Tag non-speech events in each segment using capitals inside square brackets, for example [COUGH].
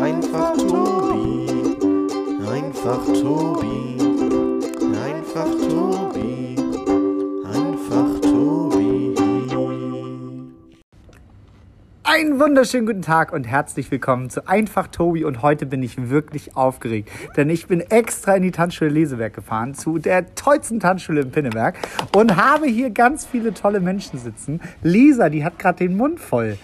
Einfach Tobi. Einfach Tobi. Einfach Tobi. Einfach Tobi. Einen wunderschönen guten Tag und herzlich willkommen zu Einfach Tobi und heute bin ich wirklich aufgeregt, denn ich bin extra in die Tanzschule Lesewerk gefahren, zu der tollsten Tanzschule in Pinneberg und habe hier ganz viele tolle Menschen sitzen. Lisa, die hat gerade den Mund voll.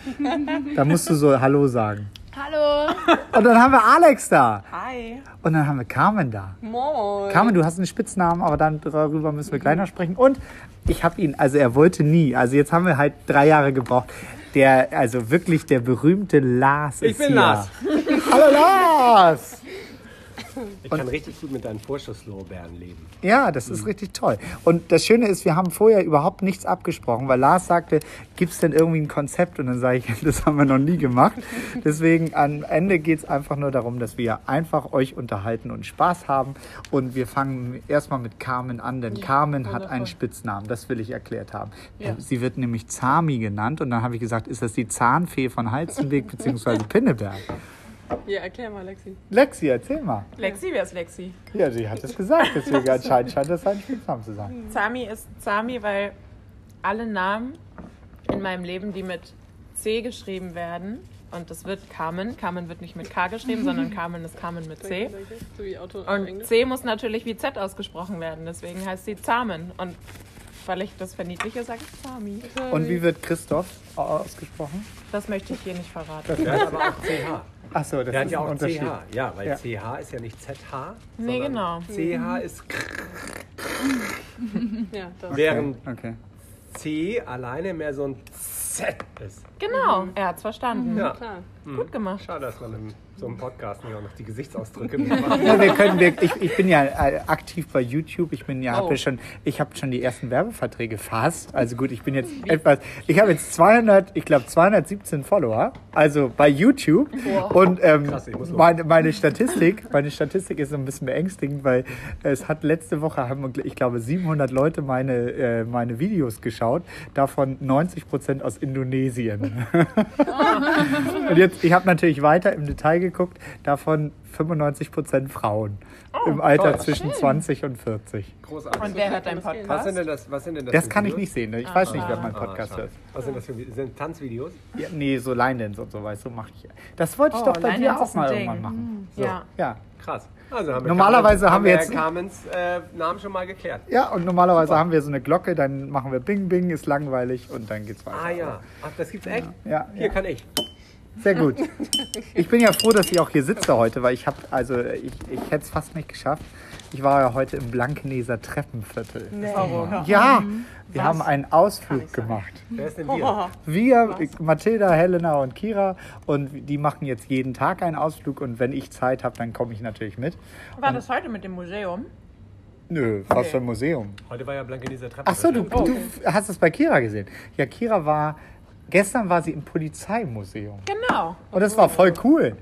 Da musst du so Hallo sagen. Hallo. [LAUGHS] Und dann haben wir Alex da Hi. und dann haben wir Carmen da. Moin. Carmen, du hast einen Spitznamen, aber dann darüber müssen wir gleich noch sprechen. Und ich habe ihn, also er wollte nie, also jetzt haben wir halt drei Jahre gebraucht. Der, also wirklich der berühmte Lars Ich ist bin hier. Lars. Hallo Lars! Ich kann richtig gut mit deinen Vorschusslorbeeren leben. Ja, das ist richtig toll. Und das Schöne ist, wir haben vorher überhaupt nichts abgesprochen, weil Lars sagte, gibt es denn irgendwie ein Konzept? Und dann sage ich, [LAUGHS] das haben wir noch nie gemacht. [LAUGHS] Deswegen am Ende geht es einfach nur darum, dass wir einfach euch unterhalten und Spaß haben. Und wir fangen erstmal mit Carmen an, denn Carmen hat einen Spitznamen, das will ich erklärt haben. Sie wird nämlich Zami genannt und dann habe ich gesagt, ist das die Zahnfee von Heizenweg [LAUGHS] bzw. Pinneberg? Ja, erklär mal, Lexi. Lexi, erzähl mal. Lexi, wer ist Lexi? Ja, sie hat es gesagt, deswegen anscheinend scheint das ein Spitzname zu sein. Zami ist Zami, weil alle Namen in meinem Leben, die mit C geschrieben werden, und das wird Carmen. Carmen wird nicht mit K geschrieben, sondern [LAUGHS] Carmen ist Carmen mit C. So wie Auto Und C muss natürlich wie Z ausgesprochen werden, deswegen heißt sie Zamen. Und weil ich das verniedliche, sage ich Zami. Und wie wird Christoph ausgesprochen? Das möchte ich hier nicht verraten. Der hat aber auch CH. Achso, das Der hat ist ja ein auch Unterschied. CH. Ja, weil Ja. CH ist ja nicht ZH. Nee, sondern genau. CH ist K, [LAUGHS] Ja, das. während Okay. C alleine mehr so ein Z ist. Genau, er hat's verstanden. Ja. Klar. Gut gemacht. Schade, dass man in so einem Podcast nicht auch noch die Gesichtsausdrücke [LAUGHS] mitmacht. Ja, wir können, wir, ich, ich bin ja äh, aktiv bei YouTube. Ich bin ja, Oh. habe schon, ich habe schon die ersten Werbeverträge fast. Also gut, ich bin jetzt etwas, ich habe jetzt 200, ich glaube 217 Follower. Also bei YouTube. Und ähm, Krass, meine, meine Statistik, meine Statistik ist so ein bisschen beängstigend, weil es hat letzte Woche haben, ich glaube 700 Leute meine, äh, meine Videos geschaut, davon 90 Prozent aus Indonesien. [LAUGHS] Und jetzt, ich habe natürlich weiter im Detail geguckt, davon 95% Frauen im Alter toll. zwischen 20 und 40. Großartig. Und wer hört deinen was Podcast? sind denn das? Was sind denn das? Das kann ich Videos? nicht sehen. ne? Ich weiß nicht, wer Ah. meinen Ah, Podcast schade. hört. Was sind das für sind Tanzvideos? Ja, nee, so Line-Dance und so, weißt du, mache ich. Das wollte ich Oh, doch bei dir Line-Dance auch ist ein mal Ding. irgendwann machen. Ja. Ja. Krass. Also haben wir Normalerweise Carmen, haben wir jetzt- Carmens äh, Namen schon mal geklärt. Ja, und normalerweise haben wir so eine Glocke, dann machen wir Bing Bing, ist langweilig und dann geht's weiter. Ah ja. Ach, das gibt's echt? Ja, Hier ja. kann ich. Sehr gut. Ich bin ja froh, dass ich auch hier sitze heute, weil ich habe, also ich, ich hätte es fast nicht geschafft. Ich war ja heute im Blankeneser Treppenviertel. Warum? Ja, wir haben einen Ausflug gemacht. Wer ist denn wir? Wir, Mathilda, Helena und Kira, und die machen jetzt jeden Tag einen Ausflug und wenn ich Zeit habe, dann komme ich natürlich mit. War das heute mit dem Museum? Nö, was für ein Museum. Heute war ja Blankeneser Treppe. Ach so, du, du hast es bei Kira gesehen. Ja, Kira war, gestern war sie im Polizeimuseum. Genau. Und das war voll cool.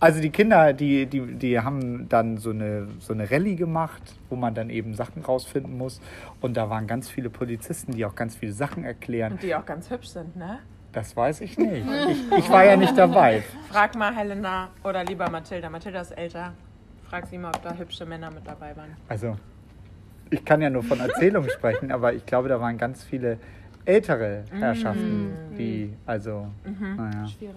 Also die Kinder, die, die, die haben dann so eine, so eine Rallye gemacht, wo man dann eben Sachen rausfinden muss. Und da waren ganz viele Polizisten, die auch ganz viele Sachen erklären. Und die auch ganz hübsch sind, ne? Das weiß ich nicht. Ich, ich war ja nicht dabei. Frag mal Helena oder lieber Mathilda. Mathilda ist älter. Frag sie mal, ob da hübsche Männer mit dabei waren. Also, ich kann ja nur von Erzählungen sprechen, aber ich glaube, da waren ganz viele ältere Herrschaften, die, also, naja. Schwierig.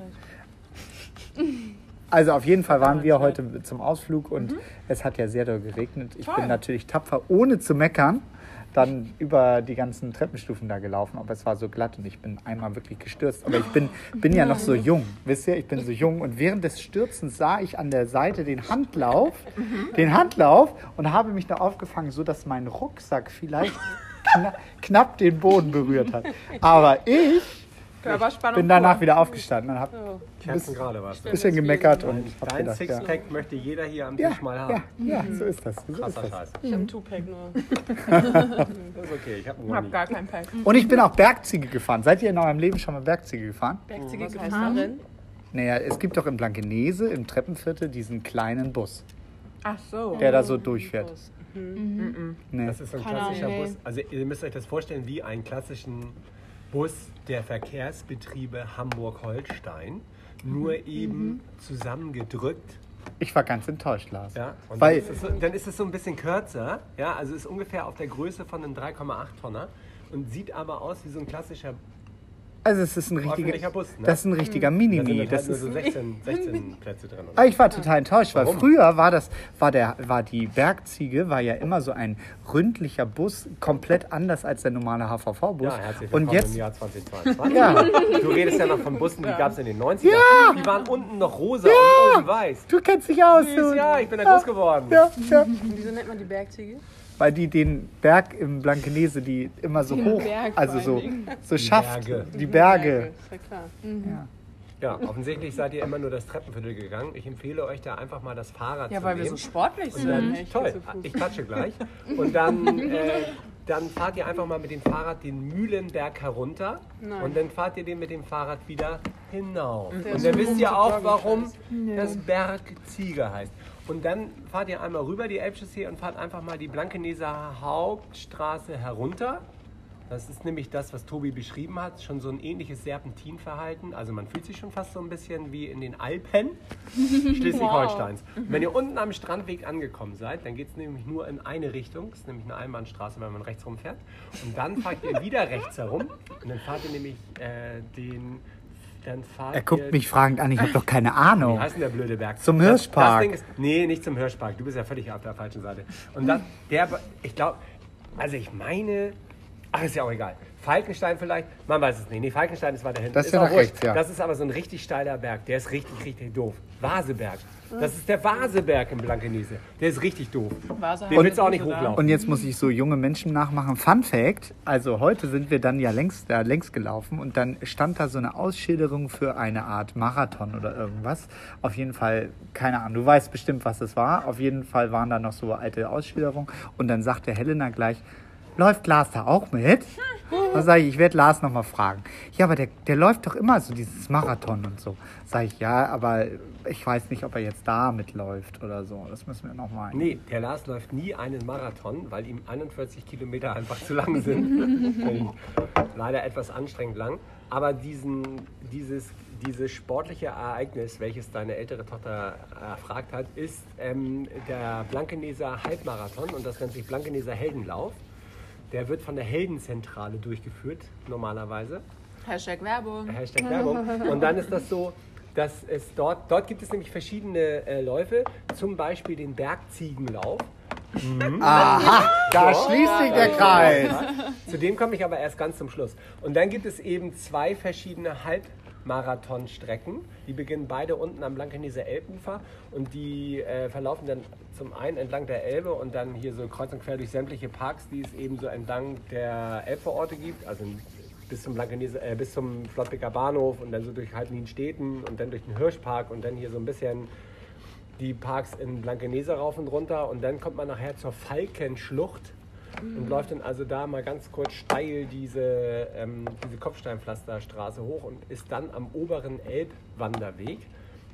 Also auf jeden Fall waren wir heute zum Ausflug und es hat ja sehr doll geregnet. Ich bin natürlich tapfer, ohne zu meckern, dann über die ganzen Treppenstufen da gelaufen, aber es war so glatt und ich bin einmal wirklich gestürzt. Aber ich bin, bin ja noch so jung, wisst ihr, ich bin so jung und während des Stürzens sah ich an der Seite den Handlauf, den Handlauf und habe mich da aufgefangen, so dass mein Rucksack vielleicht kna knapp den Boden berührt hat. Aber ich bin danach pur. wieder aufgestanden und habe ein bisschen gemeckert und habe Dein gedacht, ja. Sixpack möchte jeder hier am Ja, Tisch mal ja, haben. ja, so ist das. So ist Krasser das. Scheiß. Ich habe ein Two-Pack nur. [LAUGHS] Das ist okay, ich habe Ich hab gar kein Pack. Und ich bin auch Bergziege gefahren. Seid ihr in eurem Leben schon mal Bergziege gefahren? Bergziege Was heißt Geisterin. Naja, es gibt doch in Blankenese im Treppenviertel diesen kleinen Bus, Ach so. der da so durchfährt. Nee. Das ist so ein Keine klassischer Ahnung, nee. Bus. Also ihr müsst euch das vorstellen wie einen klassischen Bus der Verkehrsbetriebe Hamburg-Holstein. nur eben zusammengedrückt. Ich war ganz enttäuscht, Lars. Ja, und Weil, dann, ist es so, dann ist es so ein bisschen kürzer, ja, also ist ungefähr auf der Größe von einem 3,8 Tonner und sieht aber aus wie so ein klassischer, also es ist ein Öffentlicher richtiger, Bus, ne? das ist ein richtiger da sind Mini-Mi. halt Das ist so 16, 16 Plätze drin. Aber ich war total enttäuscht, weil Warum? früher war das, war der, war die Bergziege, war ja immer so ein ründlicher Bus, komplett anders als der normale HVV-Bus. Ja, herzlich und willkommen jetzt, im Jahr [LAUGHS] 2022. Ja. Du redest ja noch von Bussen, die gab es in den 90ern. Die waren unten noch rosa und oben weiß. du kennst dich aus. Süß, ja, ich bin da groß geworden. Ja, ja. Und wieso nennt man die Bergziege? Weil die den Berg im Blankenese, die immer so Den hoch, Berg also so, so schafft, Berge. die Berge. Ist ja klar. Ja. Ja, offensichtlich seid ihr immer nur das Treppenviertel gegangen. Ich empfehle euch da einfach mal das Fahrrad Ja, zu weil wir nehmen. so sportlich sind. dann, echt, toll, ich klatsche gleich. Und dann, [LAUGHS] äh, dann fahrt ihr einfach mal mit dem Fahrrad den Mühlenberg herunter Nein. und dann fahrt ihr den mit dem Fahrrad wieder hinauf. Der Und ist dann wisst ihr auch, warum das Bergziege heißt. Und dann fahrt ihr einmal rüber die Elbchaussee und fahrt einfach mal die Blankeneser Hauptstraße herunter. Das ist nämlich das, was Tobi beschrieben hat, schon so ein ähnliches Serpentinverhalten. Also man fühlt sich schon fast so ein bisschen wie in den Alpen [LAUGHS] Schleswig-Holsteins. Und Wenn ihr unten am Strandweg angekommen seid, dann geht es nämlich nur in eine Richtung. Das ist nämlich eine Einbahnstraße, wenn man rechts rumfährt. Und dann fahrt ihr [LAUGHS] wieder rechts herum. Und dann fahrt ihr nämlich äh, den... Dann fahrt Er guckt mich fragend an, ich habe doch keine wie Ahnung. heißt denn der blöde Berg? Zum Das- Hirschpark. Das Ding ist, nee, nicht zum Hirschpark. Du bist ja völlig auf der falschen Seite. Und das, der, ich glaube, also ich meine, ach, ist ja auch egal. Falkenstein vielleicht, man weiß es nicht. Nee, Falkenstein ist weiter hinten. Das ist ja auch nach rechts, ja. Das ist aber so ein richtig steiler Berg. Der ist richtig, richtig doof. Vaseberg. Das ist der Vaseberg in Blankenese. Der ist richtig doof. Vase Den willst du auch nicht hochlaufen. Und jetzt muss ich so junge Menschen nachmachen. Fun Fact: Also, heute sind wir dann ja längst, da längs gelaufen und dann stand da so eine Ausschilderung für eine Art Marathon oder irgendwas. Auf jeden Fall, keine Ahnung, du weißt bestimmt, was es war. Auf jeden Fall waren da noch so alte Ausschilderungen. Und dann sagte Helena gleich: Läuft Lars da auch mit? Dann sage ich, ich werde Lars nochmal fragen. Ja, aber der, der läuft doch immer so dieses Marathon und so. Sage ich, ja, aber ich weiß nicht, ob er jetzt da mitläuft oder so. Das müssen wir nochmal. Nee, der Lars läuft nie einen Marathon, weil ihm 41 Kilometer einfach zu lang sind. [LAUGHS] Leider etwas anstrengend lang. Aber diesen, dieses, dieses sportliche Ereignis, welches deine ältere Tochter erfragt hat, ist ähm, der Blankeneser Halbmarathon und das nennt sich Blankeneser Heldenlauf. Der wird von der Heldenzentrale durchgeführt, normalerweise. Hashtag Werbung. Hashtag Werbung. Und dann ist das so, dass es dort, dort gibt es nämlich verschiedene äh, Läufe, zum Beispiel den Bergziegenlauf. Aha, da schließt sich der Kreis. Zu dem komme ich aber erst ganz zum Schluss. Und dann gibt es eben zwei verschiedene Halbmarathonstrecken. Die beginnen beide unten am Blankeneser Elbufer und die äh, verlaufen dann zum einen entlang der Elbe und dann hier so kreuz und quer durch sämtliche Parks, die es eben so entlang der Elbvororte gibt. Also bis zum Blankeneser, äh, bis zum Flottbeker Bahnhof und dann so durch Halbnienstädten und dann durch den Hirschpark und dann hier so ein bisschen die Parks in Blankenese rauf und runter und dann kommt man nachher zur Falkenschlucht und läuft dann also da mal ganz kurz steil diese, ähm, diese Kopfsteinpflasterstraße hoch und ist dann am oberen Elbwanderweg.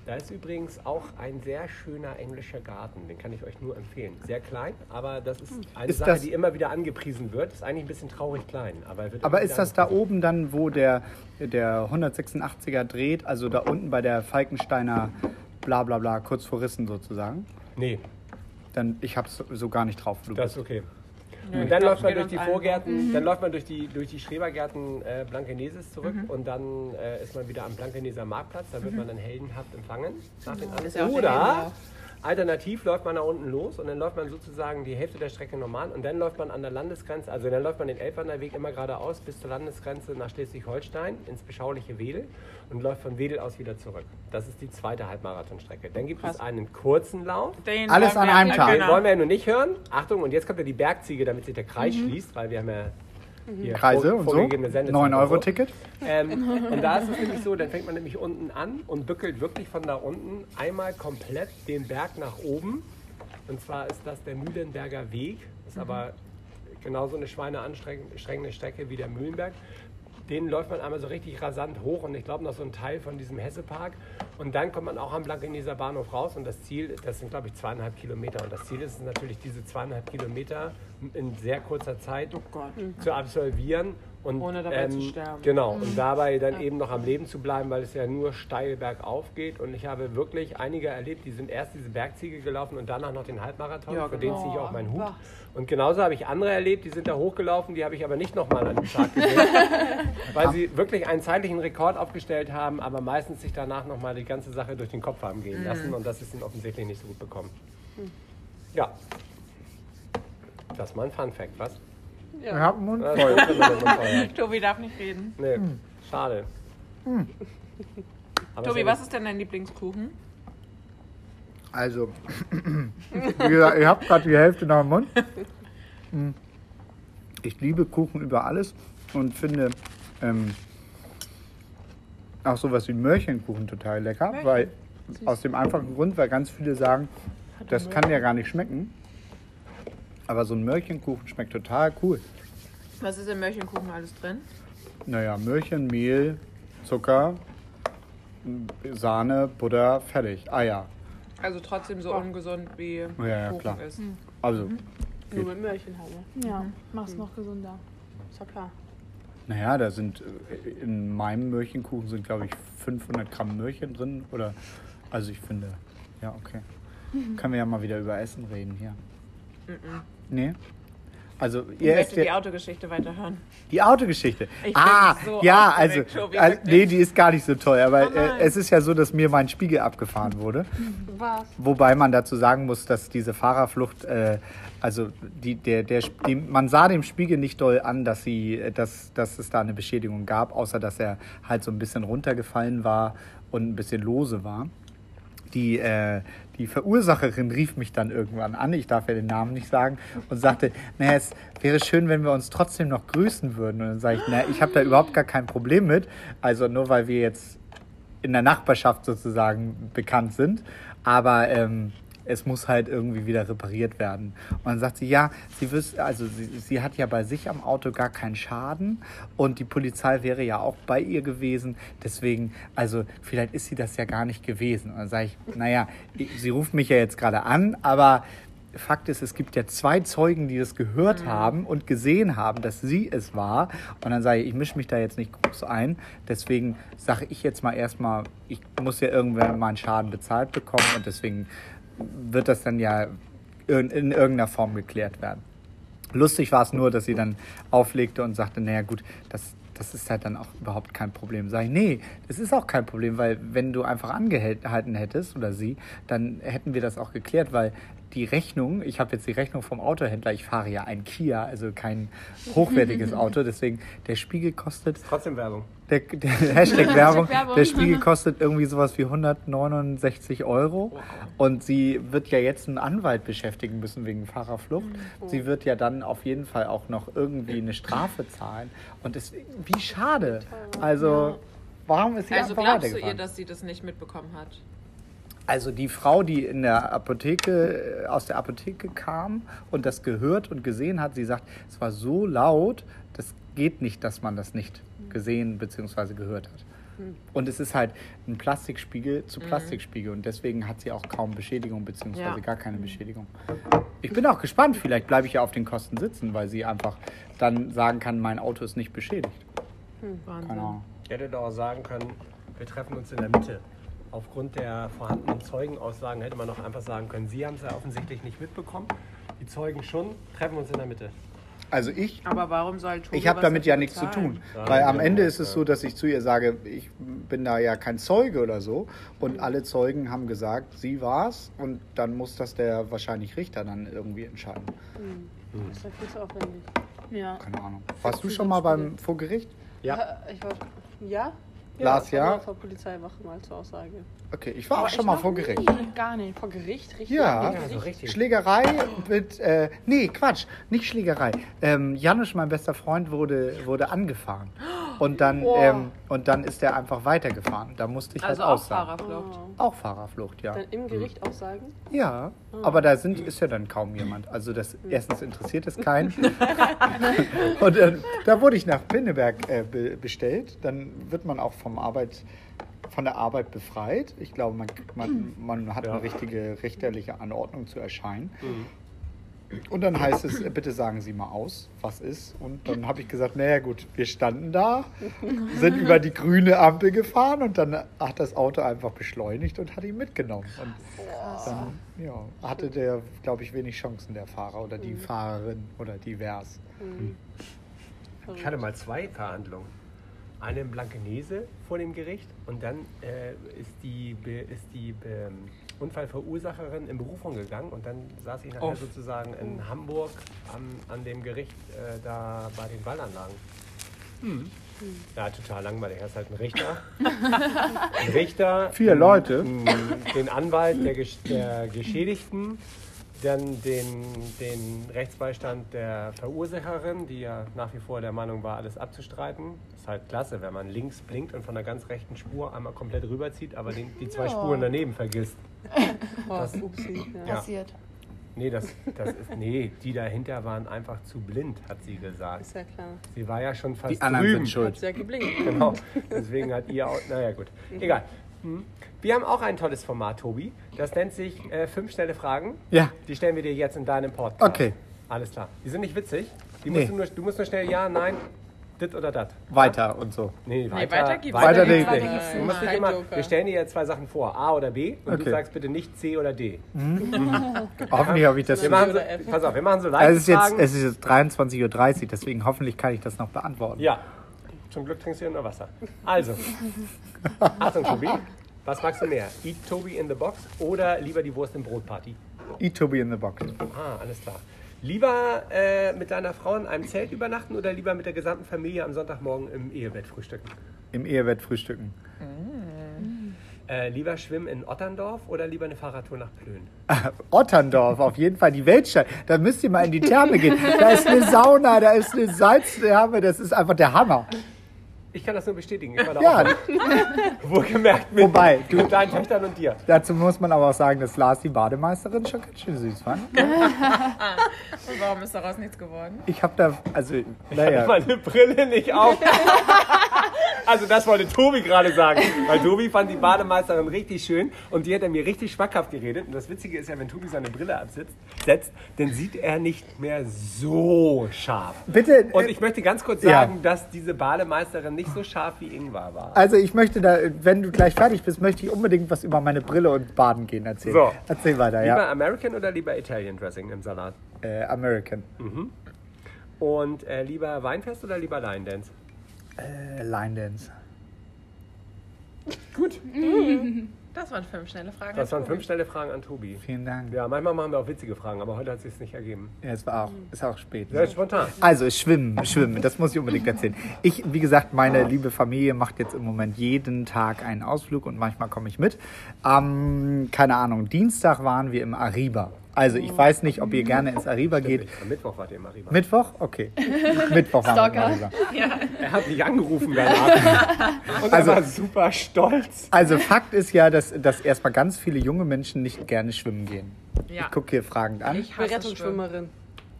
Da ist übrigens auch ein sehr schöner englischer Garten, den kann ich euch nur empfehlen. Sehr klein, aber das ist eine Ist Sache, das- die immer wieder angepriesen wird. Ist eigentlich ein bisschen traurig klein, aber wird Aber ist das da oben dann, wo der, der 186er dreht, also da unten bei der Falkensteiner bla bla bla, kurz vor Rissen sozusagen? Nee, Dann, ich hab's so gar nicht drauf. Das ist okay. Nö, und dann glaub, läuft man durch die Vorgärten, dann läuft man durch die, durch die Schrebergärten äh, Blankeneses zurück und dann äh, ist man wieder am Blankeneser Marktplatz. Da wird man dann heldenhaft empfangen. Nach den der Oder. Alternativ läuft man da unten los und dann läuft man sozusagen die Hälfte der Strecke normal und dann läuft man an der Landesgrenze, also dann läuft man den Elbwanderweg immer geradeaus bis zur Landesgrenze nach Schleswig-Holstein ins beschauliche Wedel und läuft von Wedel aus wieder zurück. Das ist die zweite Halbmarathonstrecke. Dann gibt es Krass. einen kurzen Lauf. Den Alles an einem Tag. Den wollen wir ja nur nicht hören. Achtung, und jetzt kommt ja die Bergziege, damit sich der Kreis schließt, weil wir haben ja hier Kreise und so. vorgegebene Sendezeit 9 und Euro so. Ticket. Ähm, und da ist es nämlich so, dann fängt man nämlich unten an und bückelt wirklich von da unten einmal komplett den Berg nach oben. Und zwar ist das der Mühlenberger Weg. Ist aber genauso eine schweineanstrengende Strecke wie der Mühlenberg. Den läuft man einmal so richtig rasant hoch und ich glaube noch so ein Teil von diesem Hessepark. Und dann kommt man auch am Blankeneser Bahnhof raus und das Ziel, das sind glaube ich zweieinhalb Kilometer. Und das Ziel ist es natürlich, diese zweieinhalb Kilometer in sehr kurzer Zeit Gott. zu absolvieren Und, Ohne dabei zu sterben. Genau, und dabei dann eben noch am Leben zu bleiben, weil es ja nur steil bergauf geht. Und ich habe wirklich einige erlebt, die sind erst diese Bergziege gelaufen und danach noch den Halbmarathon, Ja, für den genau. ziehe ich auch meinen Hut. was? Und genauso habe ich andere erlebt, die sind da hochgelaufen, die habe ich aber nicht nochmal an den Tag gesehen, [LAUGHS] weil sie wirklich einen zeitlichen Rekord aufgestellt haben, aber meistens sich danach nochmal die ganze Sache durch den Kopf haben gehen lassen und das ist ihnen offensichtlich nicht so gut bekommen. Ja. Das ist mal ein Fun-Fact, was? Ich hab einen Mund Ja, voll. Tobi darf nicht reden. Nee, schade. Aber Tobi, was ist denn dein Lieblingskuchen? Also, [CLEARS THROAT] wie gesagt, ihr habt gerade die Hälfte noch im Mund. Mm. Ich liebe Kuchen über alles und finde ähm, auch sowas wie Möhrchenkuchen total lecker, weil aus dem einfachen Grund, weil ganz viele sagen, das kann ja gar nicht schmecken. Aber so ein Möhrchenkuchen schmeckt total cool. Was ist im Möhrchenkuchen alles drin? Naja, Möhrchen, Mehl, Zucker, Sahne, Butter, fertig. Eier. Also trotzdem so ungesund wie Ja, ja, Kuchen klar. ist. Also, Nur mit Möhrchen halt. Ne? Ja, mach's noch gesünder. Ist ja klar. Naja, da sind äh, in meinem Möhrchenkuchen sind, glaube ich, 500 Gramm Möhrchen drin. Oder, also ich finde, ja, okay. Können wir ja mal wieder über Essen reden hier. Nee? Also, Ich ihr möchte die Autogeschichte weiterhören. die Autogeschichte. Ich ah, so ja, also, wirklich. nee, die ist gar nicht so toll. Aber Oh äh, es ist ja so, dass mir mein Spiegel abgefahren wurde. Was? Wobei man dazu sagen muss, dass diese Fahrerflucht, äh, also die, der, der, die, man sah dem Spiegel nicht doll an, dass, sie, äh, dass, dass es da eine Beschädigung gab, außer dass er halt so ein bisschen runtergefallen war und ein bisschen lose war. Die, äh, die Verursacherin rief mich dann irgendwann an, ich darf ja den Namen nicht sagen, und sagte, naja, es wäre schön, wenn wir uns trotzdem noch grüßen würden. Und dann sage ich, naja, ich habe da überhaupt gar kein Problem mit. Also nur weil wir jetzt in der Nachbarschaft sozusagen bekannt sind. Aber ähm, es muss halt irgendwie wieder repariert werden. Und dann sagt sie, ja, sie wüs also sie, sie hat ja bei sich am Auto gar keinen Schaden und die Polizei wäre ja auch bei ihr gewesen. Deswegen, also vielleicht ist sie das ja gar nicht gewesen. Und dann sage ich, naja, sie ruft mich ja jetzt gerade an, aber Fakt ist, es gibt ja zwei Zeugen, die das gehört haben und gesehen haben, dass sie es war. Und dann sage ich, ich mische mich da jetzt nicht groß ein. Deswegen sage ich jetzt mal erstmal, ich muss ja irgendwann mal einen Schaden bezahlt bekommen und deswegen wird das dann ja in, in irgendeiner Form geklärt werden. Lustig war es nur, dass sie dann auflegte und sagte, naja gut, das, das ist halt dann auch überhaupt kein Problem. Sag ich, nee, das ist auch kein Problem, weil wenn du einfach angehalten hättest oder sie, dann hätten wir das auch geklärt, weil die Rechnung, ich habe jetzt die Rechnung vom Autohändler, ich fahre ja ein Kia, also kein hochwertiges [LAUGHS] Auto, deswegen der Spiegel kostet Trotzdem Werbung. Der, der Hashtag Werbung, der Spiegel kostet irgendwie sowas wie 169 Euro. Und sie wird ja jetzt einen Anwalt beschäftigen müssen wegen Fahrerflucht. Sie wird ja dann auf jeden Fall auch noch irgendwie eine Strafe zahlen. Und es, wie schade. Also, warum ist sie Also glaubst du ihr, dass sie das nicht mitbekommen hat? Also die Frau, die in der Apotheke, aus der Apotheke kam und das gehört und gesehen hat, sie sagt, es war so laut, das geht nicht, dass man das nicht gesehen bzw. gehört hat. Und es ist halt ein Plastikspiegel zu Plastikspiegel und deswegen hat sie auch kaum Beschädigung bzw. Ja. gar keine Beschädigung. Ich bin auch gespannt, vielleicht bleibe ich ja auf den Kosten sitzen, weil sie einfach dann sagen kann, mein Auto ist nicht beschädigt. Wahnsinn. Ahnung. Ich hätte doch auch sagen können, wir treffen uns in der Mitte. Aufgrund der vorhandenen Zeugenaussagen hätte man doch einfach sagen können, Sie haben es ja offensichtlich nicht mitbekommen. Die Zeugen schon, treffen uns in der Mitte. Also ich Aber warum soll Tobi Ich habe damit ja nichts zu tun. Ja, Weil am ja, Ende ja, ist es so, dass ich zu ihr sage, ich bin da ja kein Zeuge oder so. Und alle Zeugen haben gesagt, sie war's. Und dann muss das der wahrscheinlich Richter dann irgendwie entscheiden. Das ist ja viel zu aufwendig. Ja. Keine Ahnung. Warst du schon mal beim vor Gericht? Ja. Ich war, ja? Lars, ich war ja? mal Vor Polizeiwache mal zur Aussage. Okay, ich war auch Aber schon ich mal vor Gericht. Gar nicht. Vor Gericht? Richtig? Ja. Ja, so Gericht? richtig. Schlägerei mit, äh, nee, Quatsch, nicht Schlägerei. Ähm, Janusz, mein bester Freund, wurde, wurde angefahren. Und dann, Oh. ähm, und dann ist er einfach weitergefahren. Da musste ich Also halt auch aussagen. Fahrerflucht. Oh. Auch Fahrerflucht, ja. Dann im Gericht aussagen? Ja, aber da sind, ist ja dann kaum jemand. Also das erstens interessiert es keinen. [LAUGHS] [LAUGHS] Und äh, da wurde ich nach Pinneberg äh, be bestellt. Dann wird man auch vom Arbeit, von der Arbeit befreit. Ich glaube, man, man, man hat Ja. eine richtige richterliche Anordnung zu erscheinen. Und dann heißt es, äh, bitte sagen Sie mal aus, was ist. Und dann habe ich gesagt, naja gut, wir standen da, sind über die grüne Ampel gefahren und dann hat das Auto einfach beschleunigt und hat ihn mitgenommen. Und dann ja, hatte der, glaube ich, wenig Chancen, der Fahrer oder die Fahrerin oder divers. Ich hatte mal zwei Verhandlungen. Eine in Blankenese vor dem Gericht und dann äh, ist die, Be ist die Be Unfallverursacherin in Berufung gegangen und dann saß ich nachher Oh. sozusagen in Hamburg an, an dem Gericht äh, da bei den Wallanlagen. Ja, total langweilig. Er ist halt ein Richter. [LAUGHS] Ein Richter. Vier Leute? n- Den Anwalt der, Gesch- der Geschädigten, dann den, den Rechtsbeistand der Verursacherin, die ja nach wie vor der Meinung war, alles abzustreiten. Ist halt klasse, wenn man links blinkt und von der ganz rechten Spur einmal komplett rüberzieht, aber den, die zwei Spuren daneben vergisst. [LAUGHS] Oh, Das- upsi. Ja. Ja. Passiert. Nee, das, das ist, nee, die dahinter waren einfach zu blind, hat sie gesagt. Ist ja klar. Sie war ja schon fast Die anderen drüben. sind schuld. Hat ja geblinkt. Genau. Deswegen hat ihr auch. Naja, gut. Egal. Hm. Wir haben auch ein tolles Format, Tobi. Das nennt sich äh, Fünf schnelle Fragen. Ja. Die stellen wir dir jetzt in deinem Podcast. Okay. Alles klar. Die sind nicht witzig. Die Nee. musst du, nur, du musst nur schnell Ja, Nein, dit oder dat. Weiter und so. Nee, weiter, weiter gibt's Weiter nicht. nicht. gibt's Du musst nicht immer, wir stellen dir jetzt zwei Sachen vor, A oder B, und du Okay. sagst bitte nicht C oder D. [LAUGHS] Hoffentlich habe ich das. Wir machen so, pass auf, wir machen so Also leichte es ist jetzt, Fragen. es ist jetzt 23.30 Uhr, deswegen hoffentlich kann ich das noch beantworten. ja, zum Glück trinkst du ja nur Wasser. Also, [LAUGHS] Achtung, Tobi. Was magst du mehr? Eat Tobi in the Box oder lieber die Wurst im Brotparty? Eat to be in the box. Ah, alles klar. Lieber äh, mit deiner Frau in einem Zelt übernachten oder lieber mit der gesamten Familie am Sonntagmorgen im Ehebett frühstücken? Im Ehebett frühstücken. Äh, lieber schwimmen in Otterndorf oder lieber eine Fahrradtour nach Plön? [LAUGHS] Otterndorf, auf jeden Fall die Weltstadt. Da müsst ihr mal in die Therme gehen. Da ist eine Sauna, da ist eine Salztherme, das ist einfach der Hammer. Ich kann das nur bestätigen. Ich war da Ja, auch [LAUGHS] wohlgemerkt mit, Wobei, du- mit deinen Töchtern und dir. dazu muss man aber auch sagen, dass Lars die Bademeisterin schon ganz schön süß fand. [LAUGHS] Und warum ist daraus nichts geworden? Ich habe da, also, Ja. naja, Meine Brille nicht auf. [LAUGHS] Also das wollte Tobi gerade sagen. Weil Tobi fand die Bademeisterin richtig schön und die hat er mir richtig schmackhaft geredet. Und das Witzige ist ja, wenn Tobi seine Brille absetzt, setzt, dann sieht er nicht mehr so scharf. bitte. Und ich möchte ganz kurz Ja. sagen, dass diese Bademeisterin nicht so scharf wie Ingvar war. Also ich möchte da, wenn du gleich fertig bist, möchte ich unbedingt was über meine Brille und Baden gehen erzählen. So. Erzähl weiter, Lieber ja. American oder lieber Italian Dressing im Salat? Äh, American. Und äh, lieber Weinfest oder lieber Line Dance? Äh, Line Dance. Gut. [LAUGHS] Das waren fünf schnelle Fragen. Das waren fünf schnelle Fragen an Tobi. Vielen Dank. Ja, manchmal machen wir auch witzige Fragen, aber heute hat es sich nicht ergeben. Ja, es war auch, ist auch spät. Sehr spontan. Also Schwimmen, Schwimmen, das muss ich unbedingt erzählen. Ich, wie gesagt, meine liebe Familie macht jetzt im Moment jeden Tag einen Ausflug und manchmal komme ich mit. Am, keine Ahnung, Dienstag waren wir im Ariba. Also ich weiß nicht, ob ihr gerne ins Ariba geht. Am Mittwoch war der im Arriva. Mittwoch? Okay. Mittwoch waren wir im Ariba. Er hat mich angerufen danach. Und Also- er war super stolz. Also Fakt ist ja, dass, dass erstmal ganz viele junge Menschen nicht gerne schwimmen gehen. Ja. Ich gucke hier fragend an. Ich bin. Rettungsschwimmerin.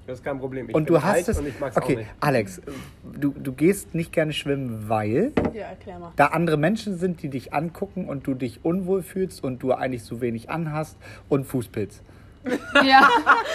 Das ist kein Problem. Ich und bin du hast es. Okay, nicht. Alex, du, du gehst nicht gerne schwimmen, weil Ja, erklär mal. da andere Menschen sind, die dich angucken und du dich unwohl fühlst und du eigentlich so wenig anhast und Fußpilz. [LAUGHS] Ja.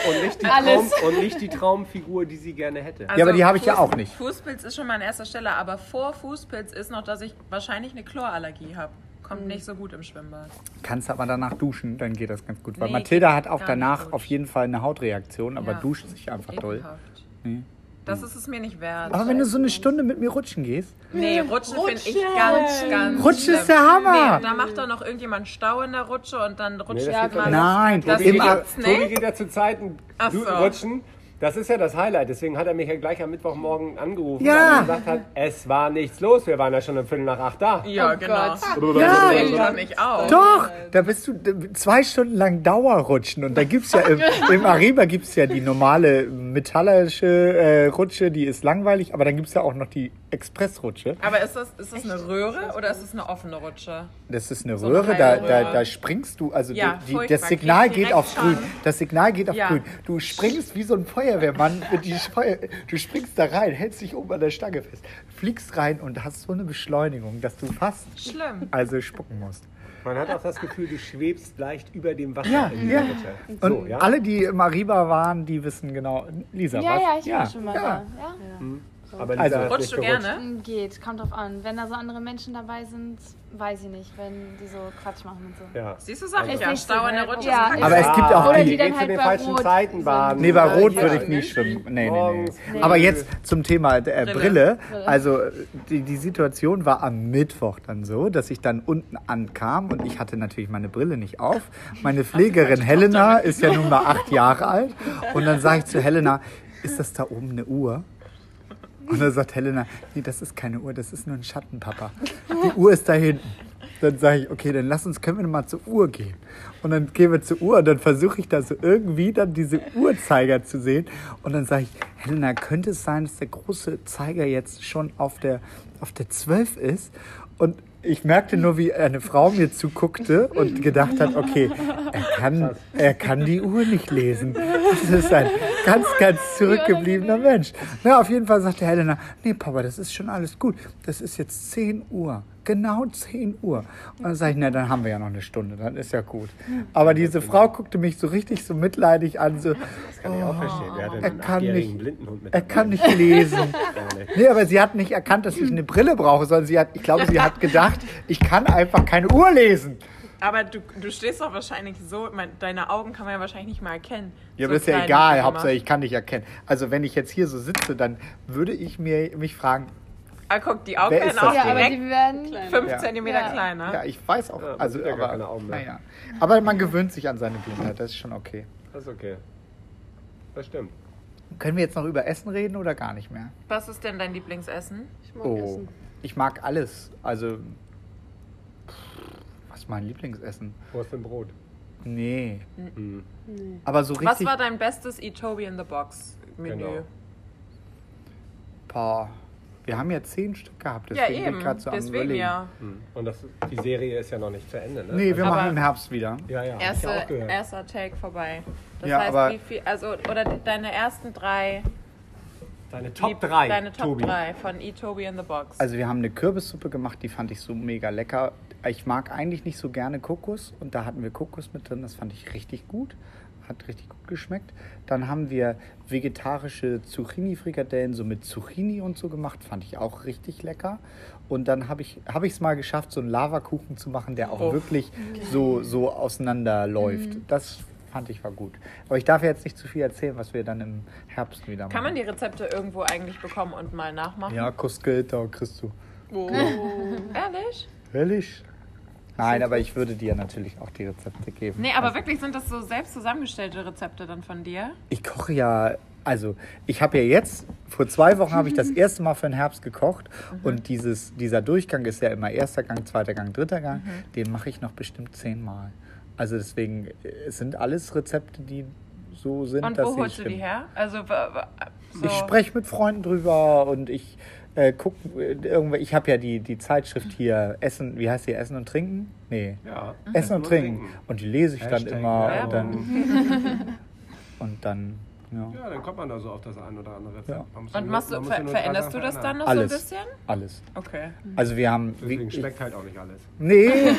Und nicht, die Alles. Traum, und nicht die Traumfigur, die sie gerne hätte. Also Ja, aber die habe ich ja auch nicht. Fußpilz ist schon mal an erster Stelle, aber vor Fußpilz ist noch, dass ich wahrscheinlich eine Chlorallergie habe. Kommt Mhm. nicht so gut im Schwimmbad. Kannst aber danach duschen, dann geht das ganz gut. Weil Nee, Mathilda hat auch gar danach gut. auf jeden Fall eine Hautreaktion, aber Ja. duscht sich einfach doll. Ekelhaft. Nee. Das ist es mir nicht wert. Aber wenn du so eine Stunde mit mir rutschen gehst, Nee, Rutschen finde ich ganz, ganz Rutschen ist der Hammer. Nee, da macht doch noch irgendjemand Stau in der Rutsche und dann rutscht das ja mal. Nein, das Tobi, im geht Tobi nicht. geht ja zu Zeiten Ach du- so. rutschen. Das ist ja das Highlight. Deswegen hat er mich ja gleich am Mittwochmorgen angerufen Ja. und gesagt hat, es war nichts los. Wir waren ja schon um Viertel nach acht da. Ja, Oh genau. Gott. Ja. Ich doch nicht aus. Doch, da bist du zwei Stunden lang Dauerrutschen. Und da gibt's ja im, [LAUGHS] im Ariba gibt's ja die normale metallische äh, Rutsche, die ist langweilig, aber dann gibt's ja auch noch die Expressrutsche. Aber ist das, ist das eine Röhre oder ist das eine offene Rutsche? Das ist eine So eine Röhre, da, halbe da, Röhre. da springst du, also Ja, die, furchtbar, das Signal geht auf grün. Schaden. Das Signal geht auf Ja. grün. Du springst wie so ein Feuerwehrmann [LAUGHS] mit die Feuer, du springst da rein, hältst dich oben an der Stange fest, fliegst rein und hast so eine Beschleunigung, dass du fast Schlimm. also spucken musst. Man hat auch das Gefühl, du schwebst leicht über dem Wasser Ja, in ja. der Mitte. Und So, ja? alle, die im Ariba waren, die wissen genau. Lisa, Ja, was? ja, ich war schon mal ja. da. Ja? Aber Lisa Also- Rutschst du gerne? Hm, Geht, kommt drauf an. Wenn da so andere Menschen dabei sind, weiß ich nicht, wenn die so Quatsch machen und so. Ja. Siehst du, sag ich Ist ja, Stau in der. Rutsche Ja. Aber es gibt auch Oder die- die dann Geh zu halt den falschen Rot Zeiten baden. Nee, bei Rot ja, würde ich ne? nie schwimmen. Nee, nee, nee. Nee. Aber jetzt zum Thema äh, Brille. Brille. Also die, die Situation war am Mittwoch dann so, dass ich dann unten ankam und ich hatte natürlich meine Brille nicht auf. Meine Pflegerin Helena ist ja nun mal acht Jahre alt. Und dann sage ich zu Helena, ist das da oben eine Uhr? Und dann sagt Helena, nee, das ist keine Uhr, das ist nur ein Schatten, Papa. Die Uhr ist da hinten. Dann sage ich, okay, dann lass uns, können wir mal zur Uhr gehen. Und dann gehen wir zur Uhr und dann versuche ich da so irgendwie dann diese Uhrzeiger zu sehen. Und dann sage ich, Helena, könnte es sein, dass der große Zeiger jetzt schon auf der, auf der 12 ist? Und ich merkte nur, wie eine Frau mir zuguckte und gedacht hat, okay, er kann, er kann die Uhr nicht lesen. Das ist ein ganz, ganz zurückgebliebener Mensch. Na, auf jeden Fall sagte Helena, nee, Papa, das ist schon alles gut. Das ist jetzt 10 Uhr. Genau 10 Uhr. Und dann sage ich, na, dann haben wir ja noch eine Stunde, dann ist ja gut. Aber diese Frau guckte mich so richtig so mitleidig an, so, Das kann ich auch verstehen. Denn er kann nicht, Blindenhund mit er kann nicht lesen. [LAUGHS] Nee, aber sie hat nicht erkannt, dass ich eine Brille brauche, sondern sie hat, ich glaube, sie hat gedacht, ich kann einfach keine Uhr lesen. Aber du, du stehst doch wahrscheinlich so, mein, deine Augen kann man ja wahrscheinlich nicht mal erkennen. Ja, so aber ist ja egal, Hauptsache ich kann dich erkennen. Also wenn ich jetzt hier so sitze, dann würde ich mir, mich fragen, Ah, guck, die Augen Wer werden auch? Ja, direkt die werden. 5 Ja. cm Ja. kleiner. ja, ich weiß auch, Ja, also, ja gar aber, keine Augen mehr. naja. aber man gewöhnt sich an seine Blindheit, das ist schon okay. Das ist okay. Das stimmt. Können wir jetzt noch über Essen reden oder gar nicht mehr? Was ist denn dein Lieblingsessen? Ich mag Oh, Essen. ich mag alles. Also, pff, was ist mein Lieblingsessen? Wurst im Brot. Nee, Hm. Nee. aber so Was richtig. war dein bestes Eat Toby in the Box Menü? Genau. Boah, wir haben ja zehn Stück gehabt, Ja, deswegen bin eben. gerade so am Deswegen überlegen. ja. Hm. Und das, die Serie ist ja noch nicht zu Ende, ne? Nee, wir Aber- machen im Herbst wieder. ja, ja, hab ich Erste, auch gehört. erster Take vorbei. Das Ja, heißt, aber- wie viel, also, oder deine ersten drei. Deine Top die- 3, Deine Top Tobi. 3 von Eat Toby in the Box. Also wir haben eine Kürbissuppe gemacht, die fand ich so mega lecker. Ich mag eigentlich nicht so gerne Kokos und da hatten wir Kokos mit drin, das fand ich richtig gut. Hat richtig gut geschmeckt. Dann haben wir vegetarische Zucchini-Frikadellen so mit Zucchini und so gemacht, fand ich auch richtig lecker. Und dann habe ich es mal geschafft, so einen Lavakuchen zu machen, der auch Oh. wirklich so, so auseinanderläuft. Das fand ich war gut. Aber ich darf jetzt nicht zu viel erzählen, was wir dann im Herbst wieder machen. Kann man die Rezepte irgendwo eigentlich bekommen und mal nachmachen? Ja, kostet da kriegst du. Ehrlich? Ehrlich? Nein, aber ich würde dir natürlich auch die Rezepte geben. Nee, aber also, wirklich sind das so selbst zusammengestellte Rezepte dann von dir? Ich koche ja, also ich habe ja jetzt, vor zwei Wochen habe ich das [LAUGHS] erste Mal für den Herbst gekocht und dieses, dieser Durchgang ist ja immer erster Gang, zweiter Gang, dritter Gang. Den mache ich noch bestimmt zehnmal. Also deswegen, es sind alles Rezepte, die so sind, Und wo holst du die her? Also, so. Ich spreche mit Freunden drüber und ich äh, gucke, irgendwie, ich habe ja die, die Zeitschrift hier, Essen, wie heißt die, Essen und Trinken? Nee. Ja. Essen und Trinken. Und die lese ich dann Hashtag immer Werbung. und dann, [LAUGHS] und dann, ja, Ja, dann kommt man da so auf das ein oder andere Rezept. Ja. Und machst du, ja ver veränderst du das dann noch Alles. so ein bisschen? alles. Okay. Also wir haben, Deswegen schmeckt halt auch nicht alles. nee, [LAUGHS]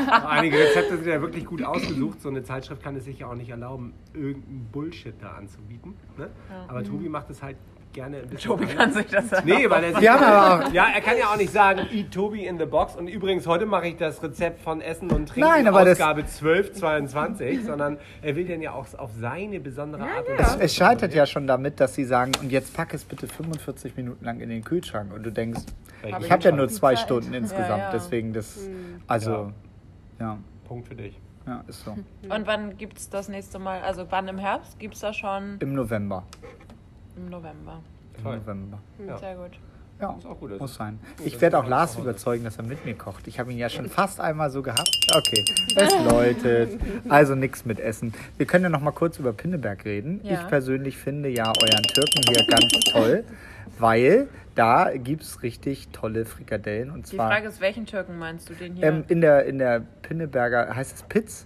[LAUGHS] Einige Rezepte sind ja wirklich gut ausgesucht. So eine Zeitschrift kann es sich ja auch nicht erlauben, irgendeinen Bullshit da anzubieten. Ne? Aber Tobi macht es halt gerne ein bisschen Tobi anders. kann sich das sagen. Nee, weil er sich auch- Ja, er kann ja auch nicht sagen, eat Tobi in the box. Und übrigens, heute mache ich das Rezept von Essen und Trinken, Nein, aber das- Ausgabe 1222, sondern er will den ja auch auf seine besondere Art und es, Weise. es scheitert ja schon damit, dass sie sagen, und jetzt pack es bitte 45 Minuten lang in den Kühlschrank. Und du denkst, Hab ich habe ja nur zwei Zeit. Stunden insgesamt, ja. deswegen das, also, ja, Punkt für dich. ja, ist so. Und wann gibt es das nächste Mal? Also wann im Herbst? Gibt es da schon Im November. Im November? Im Toll. November. Ja. Sehr gut. Ja, Ist auch gut. muss sein. Ich werde auch Lars überzeugen, dass er mit mir kocht. Ich habe ihn ja schon fast einmal so gehabt. Okay, es [LAUGHS] läutet. Also nichts mit Essen. Wir können ja noch mal kurz über Pinneberg reden. Ja. Ich persönlich finde ja euren Türken hier ganz toll, weil da gibt es richtig tolle Frikadellen. Und Die zwar Frage ist, welchen Türken meinst du den hier? ähm, in, der, in der Pinneberger, heißt es Pitz?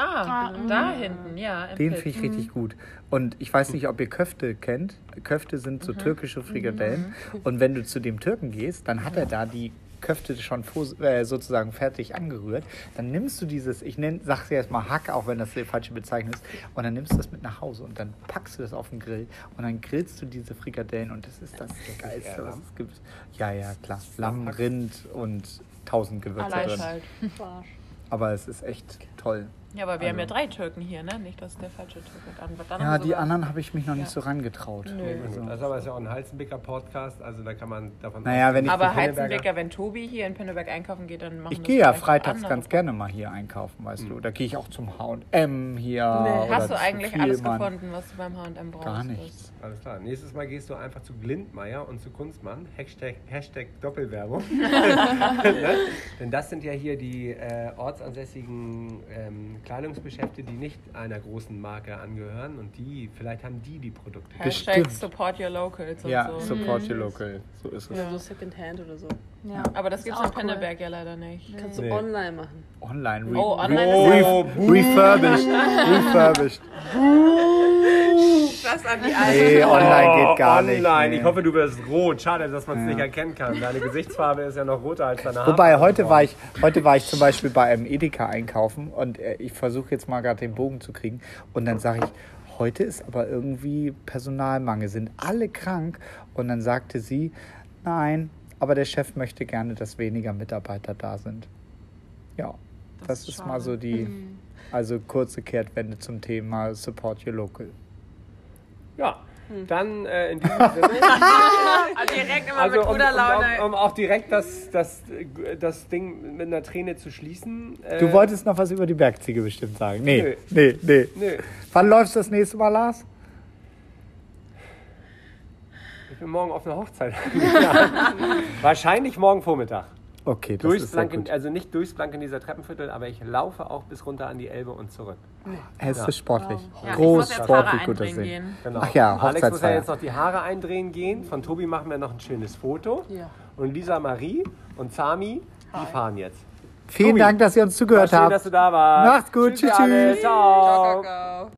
Ah, Ah, da mm. hinten, ja. Den finde ich richtig gut. Und ich weiß nicht, ob ihr Köfte kennt. Köfte sind Mhm. so türkische Frikadellen. Und wenn du zu dem Türken gehst, dann hat er da die Köfte schon äh, sozusagen fertig angerührt. Dann nimmst du dieses, ich nenn, sag's jetzt mal Hack, auch wenn das die falsche Bezeichnung ist, und dann nimmst du das mit nach Hause und dann packst du das auf den Grill und dann grillst du diese Frikadellen und das ist das Geilste, was es gibt. Ja, ja, klar. Lamm, Rind und tausend Gewürze drin. halt. Aber es ist echt toll. Ja, aber wir haben ja Also- drei Türken hier, ne? Nicht, dass der falsche Türke dann wird. Dann Ja, die sogar- anderen habe ich mich noch nicht Ja. so rangetraut. Nö. Also, Das ist aber ist ja auch ein Halzenbecker-Podcast, also da kann man davon Naja, wenn ich- Aber Heizenbecker, wenn Tobi hier in Pinneberg einkaufen geht, dann machen ich das gehe ja freitags andere. ganz gerne mal hier einkaufen, weißt du. Da gehe ich auch zum H&M hier. oder Hast du eigentlich alles gefunden, was du beim H&M brauchst? Gar nichts. Alles klar. Nächstes Mal gehst du einfach zu Glindmeier und zu Kunstmann. Hashtag, Hashtag Doppelwerbung. [LAUGHS] ne? Denn das sind ja hier die äh, ortsansässigen ähm, Kleidungsgeschäfte, die nicht einer großen Marke angehören. Und die, vielleicht haben die die Produkte. Hashtag Bestimmt. support your locals und Ja, so. support your local. So ist es. Oder so Secondhand oder so. Ja. Aber das gibt es in auch cool. Ja leider nicht. Kannst du Nee. online machen. Online. Re Oh, online re ist refurbished. [LAUGHS] refurbished. Das an die Nee, online geht gar nicht. Oh, Online. nee. Ich hoffe, du wirst rot. Schade, dass man es nicht erkennen kann. Deine Gesichtsfarbe ist ja noch roter als deine Haare. Wobei, heute war, ich, heute war ich zum Beispiel bei einem Edeka einkaufen und äh, ich versuche jetzt mal gerade den Bogen zu kriegen. Und dann sage ich, heute ist aber irgendwie Personalmangel, sind alle krank. Und dann sagte sie, nein, aber der Chef möchte gerne, dass weniger Mitarbeiter da sind. Ja, das, ist ist mal schade. so die, also kurze Kehrtwende zum Thema Support Your Local. Ja, dann äh, in diesem Sinne. Ah, [LAUGHS] direkt immer Also mit um, guter Laune. um, um auch direkt das, das, das Ding mit einer Träne zu schließen. Äh, Du wolltest noch was über die Bergziege bestimmt sagen. Nee, nee, nee. Nö, Wann läufst du das nächste Mal, Lars? ich bin morgen auf einer Hochzeit. [LAUGHS] Wahrscheinlich morgen Vormittag. Okay, das Durchs ist sehr Blanken, gut. also nicht durchs Blankeneser Treppenviertel, aber ich laufe auch bis runter an die Elbe und zurück. Es ist sportlich. Ja, ich Groß muss jetzt Haare sportlich Sinn. gehen. Genau. Ach ja, Alex muss ja jetzt noch die Haare eindrehen gehen. Von Tobi machen wir noch ein schönes Foto. Ja. Und Lisa Marie und Sami, die fahren jetzt. Vielen Tobi, Dank, dass ihr uns zugehört Schön, habt. dass du da warst. Macht's gut. Tschüss, alle. tschüss. Ciao.